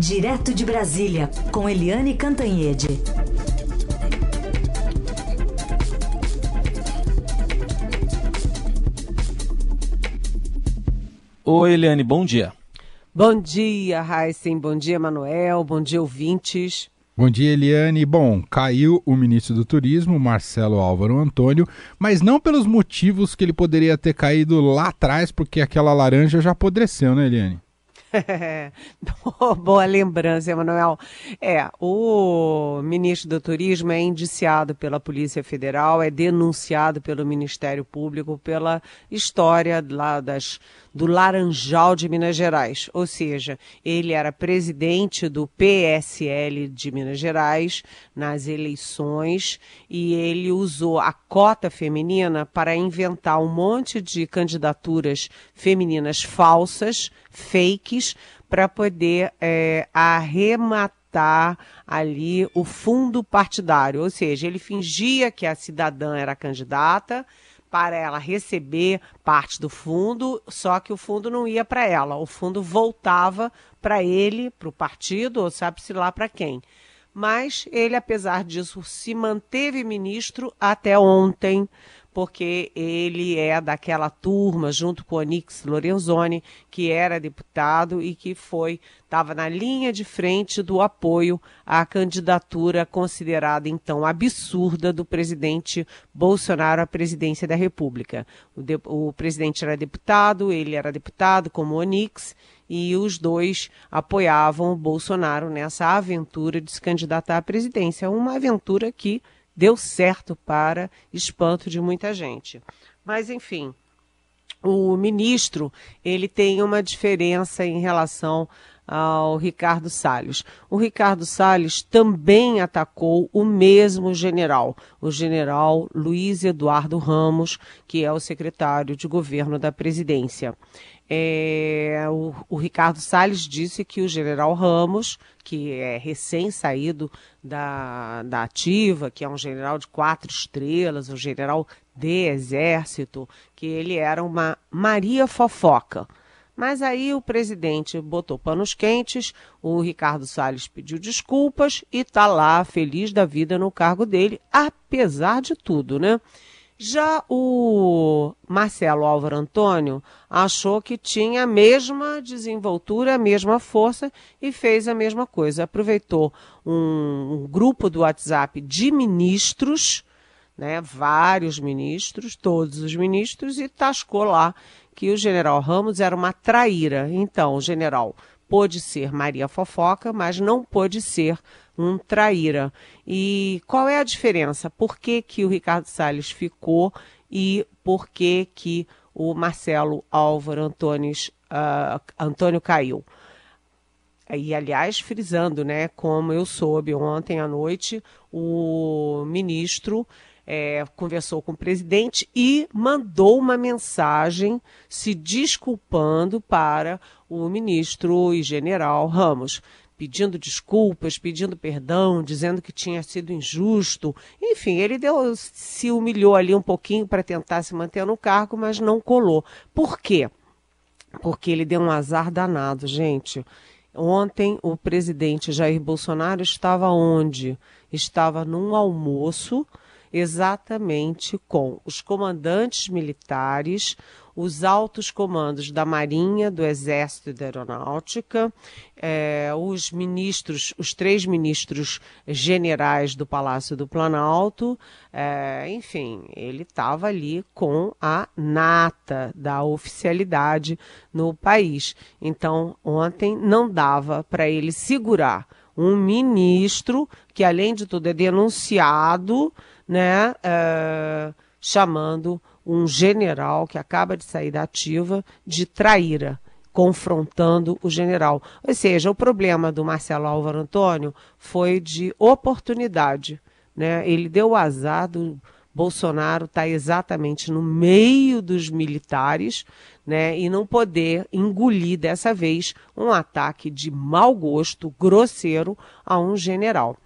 Direto de Brasília, com Eliane Cantanhede. Oi, Eliane, bom dia. Bom dia, Heisen. Bom dia, Manuel. Bom dia, ouvintes. Bom dia, Eliane. Bom, caiu o ministro do Turismo, Marcelo Álvaro Antônio, mas não pelos motivos que ele poderia ter caído lá atrás, porque aquela laranja já apodreceu, né, Eliane? Boa lembrança, Emanuel. É, o ministro do Turismo é indiciado pela Polícia Federal, é denunciado pelo Ministério Público pela história lá das, do Laranjal de Minas Gerais. Ou seja, ele era presidente do PSL de Minas Gerais nas eleições e ele usou a cota feminina para inventar um monte de candidaturas femininas falsas, fakes, para poder é, arrematar ali o fundo partidário. Ou seja, ele fingia que a cidadã era candidata para ela receber parte do fundo, só que o fundo não ia para ela, o fundo voltava para ele, para o partido, ou sabe-se lá para quem. Mas ele, apesar disso, se manteve ministro até ontem porque ele é daquela turma, junto com Onix Lorenzoni, que era deputado e que foi, estava na linha de frente do apoio à candidatura considerada então absurda do presidente Bolsonaro à presidência da República. O, de, o presidente era deputado, ele era deputado como Onix, e os dois apoiavam o Bolsonaro nessa aventura de se candidatar à presidência. Uma aventura que deu certo para espanto de muita gente. Mas, enfim, o ministro ele tem uma diferença em relação ao Ricardo Salles. O Ricardo Salles também atacou o mesmo general, o general Luiz Eduardo Ramos, que é o secretário de governo da presidência. É, o, o, Ricardo Salles disse que o general Ramos, que é recém-saído da, da ativa, que é um general de quatro estrelas, um general de exército, que ele era uma Maria Fofoca. Mas aí o presidente botou panos quentes, o Ricardo Salles pediu desculpas e está lá feliz da vida no cargo dele, apesar de tudo, né? Já o Marcelo Álvaro Antônio achou que tinha a mesma desenvoltura, a mesma força e fez a mesma coisa. Aproveitou um, um grupo do WhatsApp de ministros, né, vários ministros, todos os ministros, e tascou lá que o general Ramos era uma traíra. Então, o general pôde ser Maria Fofoca, mas não pôde ser um traíra. E qual é a diferença? Por que, que o Ricardo Salles ficou e por que, que o Marcelo Álvaro uh, Antônio caiu? E, aliás, frisando, né, como eu soube ontem à noite, o ministro é, conversou com o presidente e mandou uma mensagem se desculpando para o ministro e general Ramos pedindo desculpas, pedindo perdão, dizendo que tinha sido injusto. Enfim, ele deu, se humilhou ali um pouquinho para tentar se manter no cargo, mas não colou. Por quê? Porque ele deu um azar danado, gente. Ontem o presidente Jair Bolsonaro estava onde? Estava num almoço exatamente com os comandantes militares, os altos comandos da Marinha, do Exército e da Aeronáutica, eh, os ministros, os três ministros generais do Palácio do Planalto, eh, enfim, ele estava ali com a nata da oficialidade no país. Então, ontem não dava para ele segurar um ministro que, além de tudo, é denunciado, né, uh, chamando um general que acaba de sair da ativa de traíra, confrontando o general. Ou seja, o problema do Marcelo Álvaro Antônio foi de oportunidade. Né? Ele deu o azar do Bolsonaro estar tá exatamente no meio dos militares né? e não poder engolir dessa vez um ataque de mau gosto, grosseiro, a um general.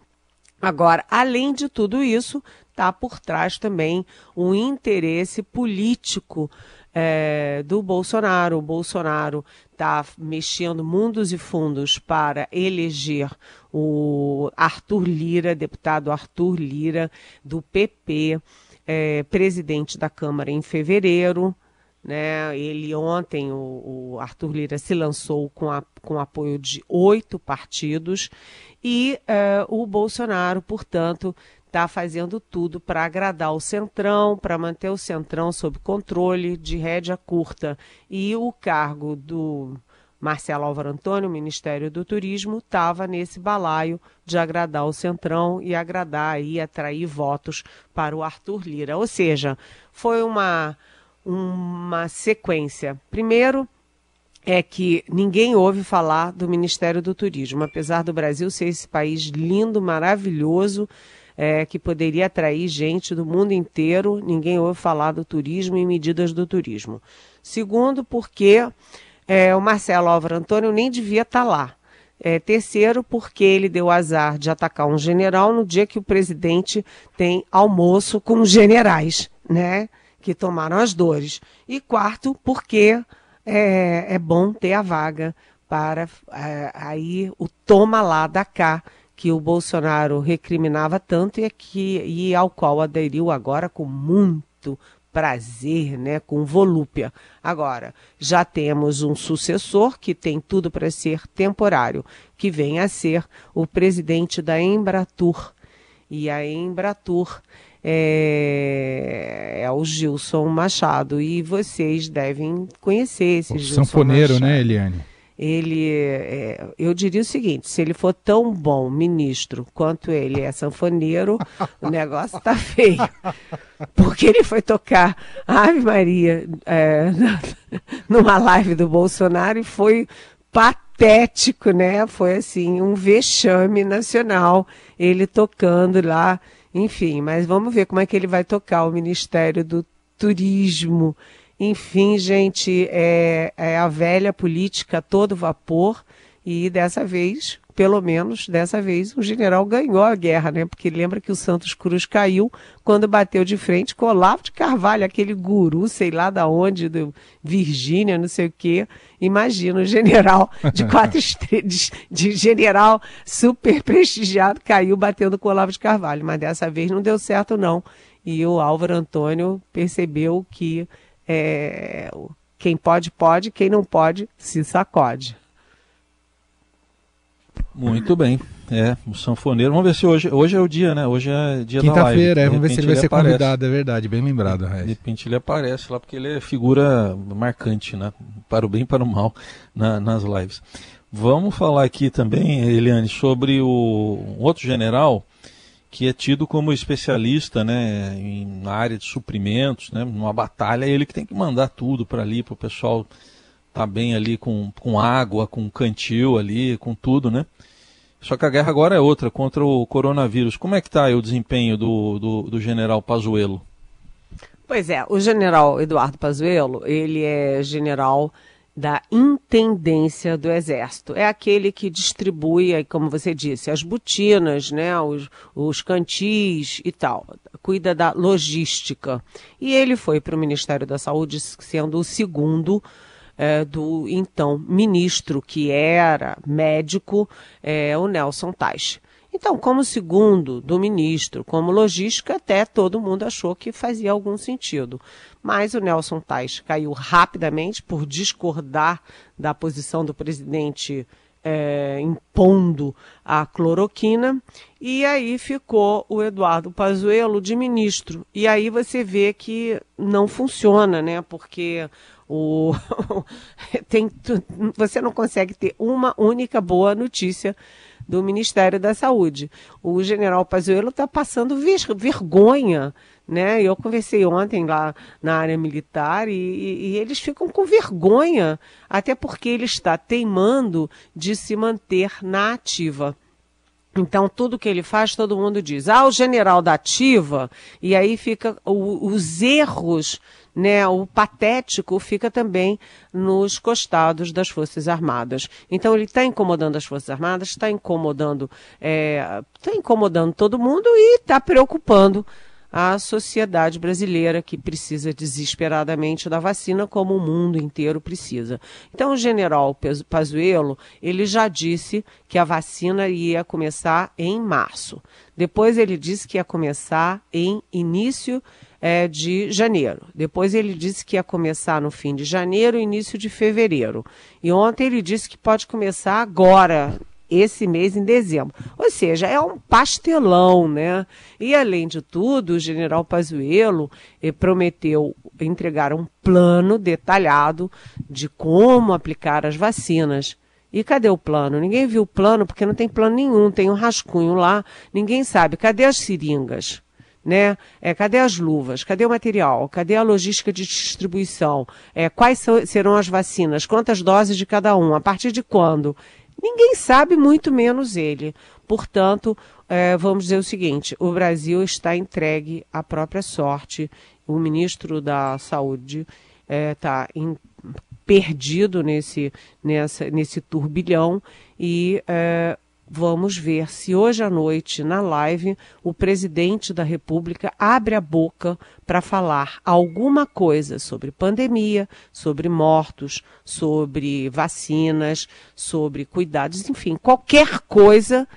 Agora, além de tudo isso, está por trás também um interesse político é, do Bolsonaro. O Bolsonaro está mexendo mundos e fundos para eleger o Arthur Lira, deputado Arthur Lira, do PP, é, presidente da Câmara em fevereiro. Né? Ele ontem, o, o Arthur Lira se lançou com, a, com apoio de oito partidos e é, o Bolsonaro, portanto, está fazendo tudo para agradar o Centrão, para manter o Centrão sob controle de rédea curta. E o cargo do Marcelo Álvaro Antônio, Ministério do Turismo, estava nesse balaio de agradar o Centrão e agradar e atrair votos para o Arthur Lira. Ou seja, foi uma, uma sequência. Primeiro, é que ninguém ouve falar do Ministério do Turismo, apesar do Brasil ser esse país lindo, maravilhoso, é, que poderia atrair gente do mundo inteiro. Ninguém ouve falar do turismo e medidas do turismo. Segundo, porque é, o Marcelo Álvaro Antônio nem devia estar tá lá. É, terceiro, porque ele deu azar de atacar um general no dia que o presidente tem almoço com generais, né? Que tomaram as dores. E quarto, porque é, é bom ter a vaga para é, aí o toma lá da cá que o Bolsonaro recriminava tanto e, que, e ao qual aderiu agora com muito prazer, né, com volúpia. Agora, já temos um sucessor que tem tudo para ser temporário, que vem a ser o presidente da Embratur. E a Embratur é, é o Gilson Machado. E vocês devem conhecer esse o Gilson sanfoneiro, Machado. né, Eliane? Ele, é, eu diria o seguinte: se ele for tão bom ministro quanto ele é sanfoneiro, o negócio está feio. Porque ele foi tocar Ave Maria é, numa live do Bolsonaro e foi patético, né? Foi assim, um vexame nacional ele tocando lá. Enfim, mas vamos ver como é que ele vai tocar o Ministério do Turismo. Enfim, gente, é, é a velha política todo vapor e dessa vez, pelo menos dessa vez, o general ganhou a guerra, né? Porque lembra que o Santos Cruz caiu quando bateu de frente com Olavo de Carvalho, aquele guru, sei lá da onde, do Virgínia, não sei o quê. Imagina, o general de quatro estrelas, de general super prestigiado, caiu batendo com Olavo de Carvalho. Mas dessa vez não deu certo, não. E o Álvaro Antônio percebeu que é, quem pode, pode, quem não pode, se sacode. Muito bem. É, o sanfoneiro. Vamos ver se hoje, hoje é o dia, né? Hoje é dia da live. Quinta-feira, é, vamos ver se ele vai ele ser aparece. convidado, é verdade, bem lembrado. De repente ele aparece lá, porque ele é figura marcante, né? Para o bem e para o mal na, nas lives. Vamos falar aqui também, Eliane, sobre o um outro general que é tido como especialista né, em, na área de suprimentos, né, numa batalha, é ele que tem que mandar tudo para ali, para o pessoal estar tá bem ali com, com água, com cantil ali, com tudo, né? Só que a guerra agora é outra, contra o coronavírus. Como é que está o desempenho do, do, do general Pazuello? Pois é, o general Eduardo Pazuello, ele é general da intendência do exército. É aquele que distribui, como você disse, as botinas, né, os, os cantis e tal. Cuida da logística. E ele foi para o Ministério da Saúde sendo o segundo é, do então ministro, que era médico, é, o Nelson Tais. Então, como segundo do ministro, como logística, até todo mundo achou que fazia algum sentido. Mas o Nelson Tais caiu rapidamente por discordar da posição do presidente é, impondo a cloroquina, e aí ficou o Eduardo Pazuello de ministro. E aí você vê que não funciona, né? Porque o tem você não consegue ter uma única boa notícia do Ministério da Saúde. O general Pazuello está passando vergonha, né? Eu conversei ontem lá na área militar e, e, e, eles ficam com vergonha, até porque ele está teimando de se manter na ativa. Então, tudo que ele faz, todo mundo diz, ah, o general da ativa, e aí fica o, os erros né, o patético fica também nos costados das Forças Armadas. Então ele está incomodando as Forças Armadas, está incomodando, está é, incomodando todo mundo e está preocupando a sociedade brasileira que precisa desesperadamente da vacina, como o mundo inteiro precisa. Então, o general Pazuello, ele já disse que a vacina ia começar em março. Depois ele disse que ia começar em início é, de janeiro. Depois ele disse que ia começar no fim de janeiro, início de fevereiro. E ontem ele disse que pode começar agora, esse mês em dezembro. Ou seja, é um pastelão, né? E além de tudo, o general Pazuello eh, prometeu entregar um plano detalhado de como aplicar as vacinas. E cadê o plano? Ninguém viu o plano porque não tem plano nenhum, tem um rascunho lá, ninguém sabe. Cadê as seringas? Né? É, cadê as luvas? Cadê o material? Cadê a logística de distribuição? É, quais so, serão as vacinas? Quantas doses de cada um? A partir de quando? Ninguém sabe, muito menos ele. Portanto, é, vamos dizer o seguinte: o Brasil está entregue à própria sorte. O ministro da Saúde está é, perdido nesse, nessa, nesse turbilhão e é, Vamos ver se hoje à noite, na live, o presidente da República abre a boca para falar alguma coisa sobre pandemia, sobre mortos, sobre vacinas, sobre cuidados, enfim, qualquer coisa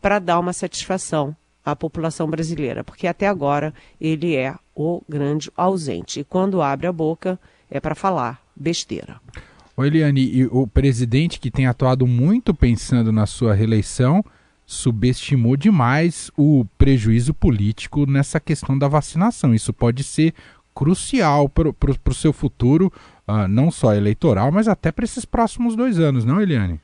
para dar uma satisfação à população brasileira, porque até agora ele é o grande ausente. E quando abre a boca é para falar besteira. Oi, Eliane, o presidente que tem atuado muito pensando na sua reeleição subestimou demais o prejuízo político nessa questão da vacinação. Isso pode ser crucial para o seu futuro, uh, não só eleitoral, mas até para esses próximos dois anos, não, Eliane?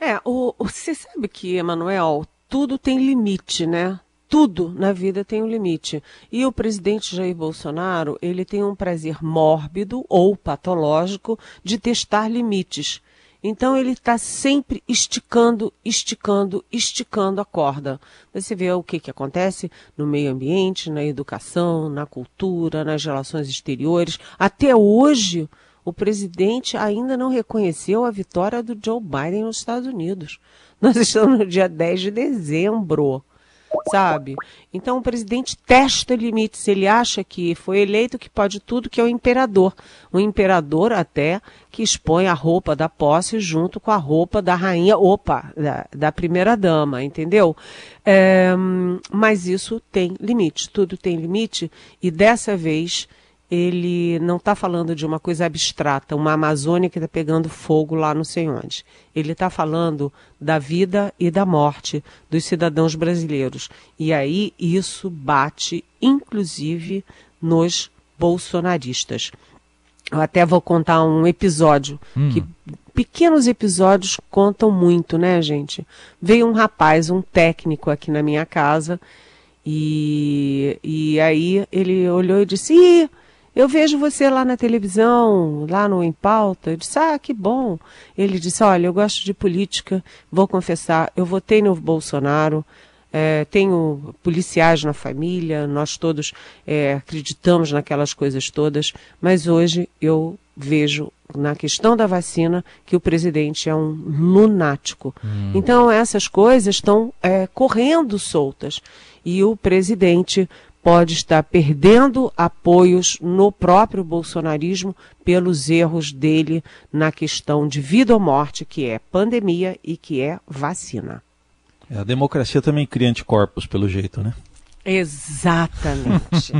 É, o, você sabe que, Emanuel, tudo tem limite, né? Tudo na vida tem um limite. E o presidente Jair Bolsonaro, ele tem um prazer mórbido ou patológico de testar limites. Então ele está sempre esticando, esticando, esticando a corda. Você vê o que, que acontece no meio ambiente, na educação, na cultura, nas relações exteriores. Até hoje, o presidente ainda não reconheceu a vitória do Joe Biden nos Estados Unidos. Nós estamos no dia 10 de dezembro sabe? Então o presidente testa limites, ele acha que foi eleito que pode tudo, que é o imperador. O imperador até que expõe a roupa da posse junto com a roupa da rainha, opa, da, da primeira dama, entendeu? É, mas isso tem limite, tudo tem limite, e dessa vez ele não está falando de uma coisa abstrata, uma Amazônia que está pegando fogo lá não sei onde. Ele está falando da vida e da morte dos cidadãos brasileiros. E aí isso bate, inclusive, nos bolsonaristas. Eu até vou contar um episódio hum. que pequenos episódios contam muito, né, gente? Veio um rapaz, um técnico aqui na minha casa, e, e aí ele olhou e disse: Ih, eu vejo você lá na televisão, lá no Em Pauta. Eu disse, ah, que bom. Ele disse, olha, eu gosto de política, vou confessar, eu votei no Bolsonaro, é, tenho policiais na família, nós todos é, acreditamos naquelas coisas todas, mas hoje eu vejo na questão da vacina que o presidente é um lunático. Hum. Então essas coisas estão é, correndo soltas e o presidente pode estar perdendo apoios no próprio bolsonarismo pelos erros dele na questão de vida ou morte, que é pandemia e que é vacina. É, a democracia também cria anticorpos, pelo jeito, né? Exatamente.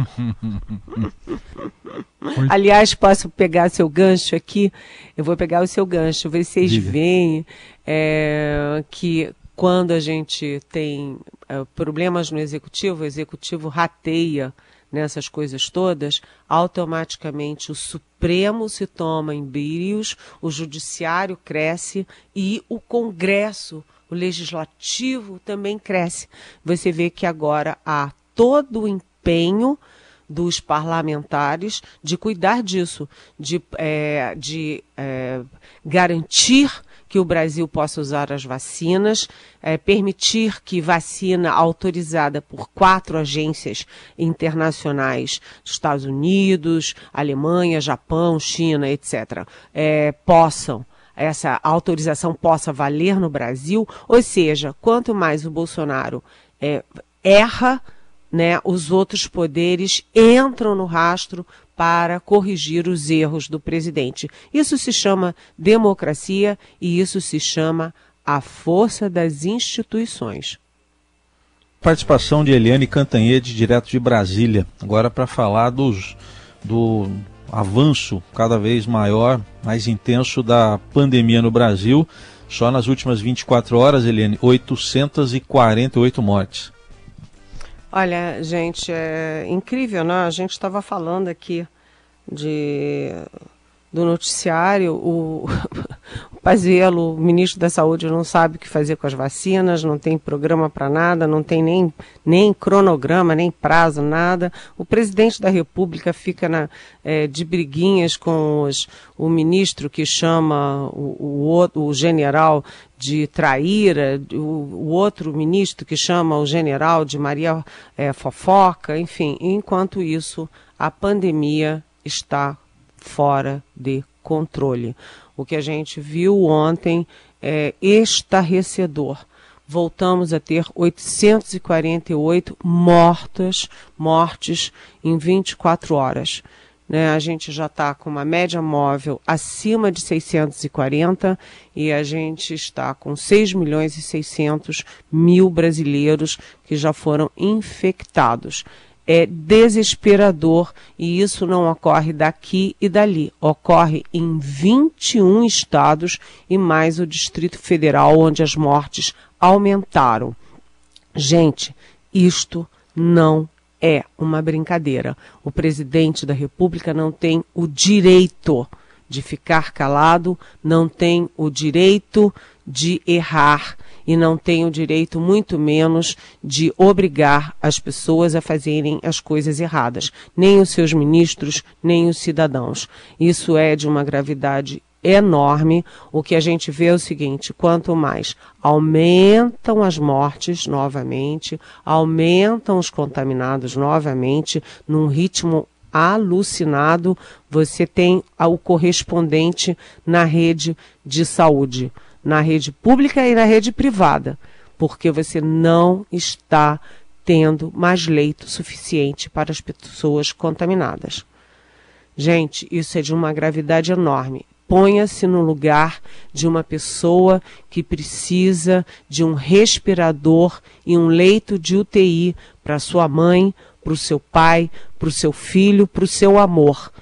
Aliás, posso pegar seu gancho aqui? Eu vou pegar o seu gancho, ver se vocês veem é, que quando a gente tem uh, problemas no executivo, o executivo rateia nessas coisas todas, automaticamente o Supremo se toma em brilhos, o Judiciário cresce e o Congresso, o Legislativo também cresce. Você vê que agora há todo o empenho dos parlamentares de cuidar disso, de, é, de é, garantir que o Brasil possa usar as vacinas, é, permitir que vacina autorizada por quatro agências internacionais, Estados Unidos, Alemanha, Japão, China, etc., é, possam essa autorização possa valer no Brasil, ou seja, quanto mais o Bolsonaro é, erra, né, os outros poderes entram no rastro para corrigir os erros do presidente. Isso se chama democracia e isso se chama a força das instituições. Participação de Eliane Cantanhede, direto de Brasília, agora para falar dos, do avanço cada vez maior, mais intenso da pandemia no Brasil. Só nas últimas 24 horas, Eliane, 848 mortes. Olha, gente, é incrível, né? A gente estava falando aqui de do noticiário, o, Pazuello, o ministro da Saúde, não sabe o que fazer com as vacinas, não tem programa para nada, não tem nem, nem cronograma, nem prazo, nada. O presidente da República fica na, é, de briguinhas com os, o ministro que chama o, o, o general de traíra, o, o, outro ministro que chama o general de Maria é, Fofoca, enfim. Enquanto isso, a pandemia está fora de controle. O que a gente viu ontem é estarrecedor. Voltamos a ter 848 mortas, mortes em 24 horas. Né, a gente já está com uma média móvel acima de 640 e a gente está com 6 milhões e 600 mil brasileiros que já foram infectados é desesperador e isso não ocorre daqui e dali. Ocorre em 21 estados e mais o Distrito Federal, onde as mortes aumentaram. Gente, isto não é uma brincadeira. O presidente da República não tem o direito de ficar calado, não tem o direito de errar e não tem o direito, muito menos, de obrigar as pessoas a fazerem as coisas erradas, nem os seus ministros, nem os cidadãos. Isso é de uma gravidade enorme. O que a gente vê é o seguinte: quanto mais aumentam as mortes novamente, aumentam os contaminados novamente, num ritmo alucinado, você tem o correspondente na rede de saúde na rede pública e na rede privada, porque você não está tendo mais leito suficiente para as pessoas contaminadas. Gente, isso é de uma gravidade enorme. Ponha-se no lugar de uma pessoa que precisa de um respirador e um leito de UTI para sua mãe, para o seu pai, para o seu filho, para o seu amor.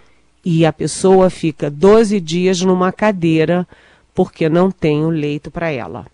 E a pessoa fica 12 dias numa cadeira porque não tem o leito para ela.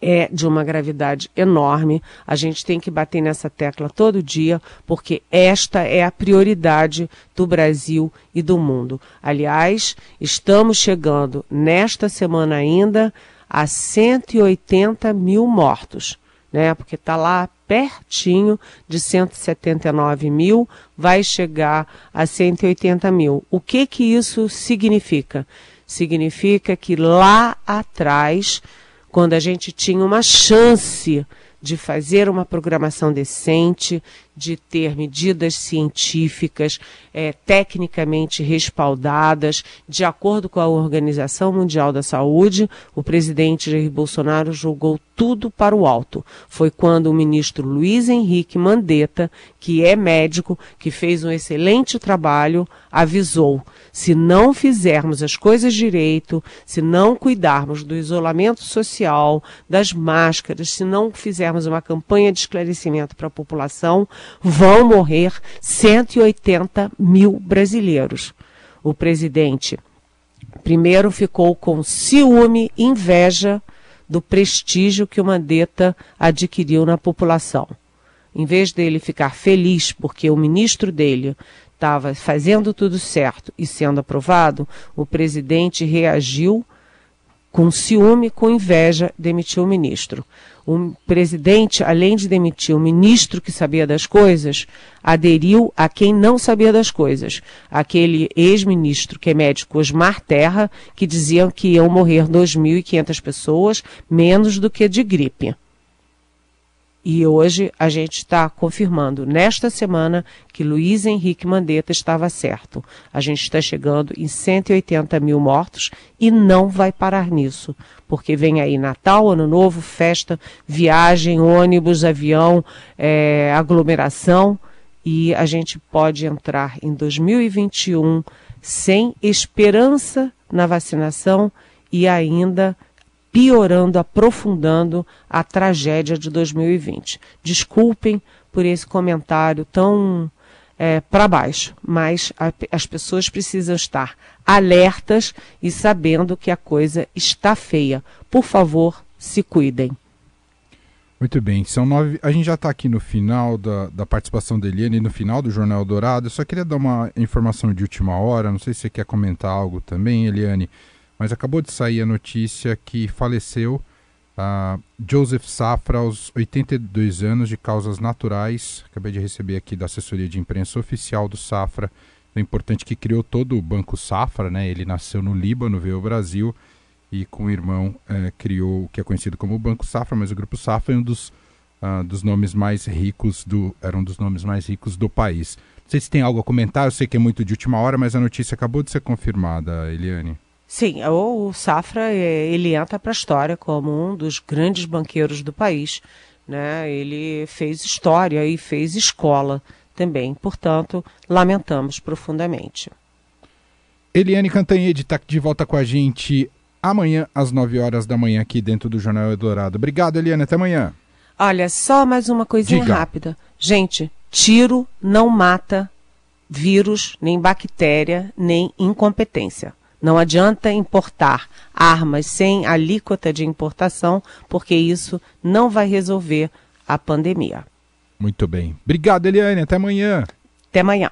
É de uma gravidade enorme. A gente tem que bater nessa tecla todo dia, porque esta é a prioridade do Brasil e do mundo. Aliás, estamos chegando nesta semana ainda a 180 mil mortos, né? Porque está lá pertinho de 179 mil, vai chegar a 180 mil. O que que isso significa? Significa que lá atrás, quando a gente tinha uma chance de fazer uma programação decente, de ter medidas científicas é, tecnicamente respaldadas, de acordo com a Organização Mundial da Saúde, o presidente Jair Bolsonaro julgou tudo para o alto. Foi quando o ministro Luiz Henrique Mandetta, que é médico, que fez um excelente trabalho, avisou: se não fizermos as coisas direito, se não cuidarmos do isolamento social, das máscaras, se não fizermos uma campanha de esclarecimento para a população, vão morrer 180 mil brasileiros. O presidente primeiro ficou com ciúme, inveja do prestígio que o Mandetta adquiriu na população. Em vez dele ficar feliz porque o ministro dele estava fazendo tudo certo e sendo aprovado, o presidente reagiu com ciúme, com inveja, demitiu o ministro o presidente, além de demitir o ministro que sabia das coisas, aderiu a quem não sabia das coisas. Aquele ex-ministro que é médico Osmar Terra, que diziam que iam morrer 2.500 pessoas, menos do que de gripe. E hoje a gente está confirmando, nesta semana, que Luiz Henrique Mandetta estava certo. A gente está chegando em 180 mil mortos e não vai parar nisso, porque vem aí Natal, Ano Novo, festa, viagem, ônibus, avião, é, aglomeração, e a gente pode entrar em 2021 sem esperança na vacinação e ainda piorando, aprofundando a tragédia de 2020. Desculpem por esse comentário tão é, para baixo, mas a, as pessoas precisam estar alertas e sabendo que a coisa está feia. Por favor, se cuidem. Muito bem, são nove. A gente já está aqui no final da, da participação da Eliane, no final do Jornal Dourado. Eu só queria dar uma informação de última hora. Não sei se você quer comentar algo também, Eliane, mas acabou de sair a notícia que faleceu uh, Joseph Safra aos 82 anos de causas naturais. Acabei de receber aqui da assessoria de imprensa oficial do Safra. É importante que criou todo o Banco Safra, né? Ele nasceu no Líbano, veio ao Brasil e com o irmão é, criou o que é conhecido como o Banco Safra, mas o Grupo Safra é um dos, uh, dos nomes mais ricos do era um dos nomes mais ricos do país. Não sei se tem algo a comentar, eu sei que é muito de última hora, mas a notícia acabou de ser confirmada, Eliane. Sim, o Safra é, ele entra para a história como um dos grandes banqueiros do país. Né? Ele fez história e fez escola também. Portanto, lamentamos profundamente. Eliane Cantanhede está de volta com a gente amanhã às 9 horas da manhã aqui dentro do Jornal Eldorado. Obrigado, Eliane. Até amanhã. Olha, só mais uma coisinha Diga. rápida. Gente, tiro não mata vírus, nem bactéria, nem incompetência. Não adianta importar armas sem alíquota de importação, porque isso não vai resolver a pandemia. Muito bem. Obrigado, Eliane. Até amanhã. Até amanhã.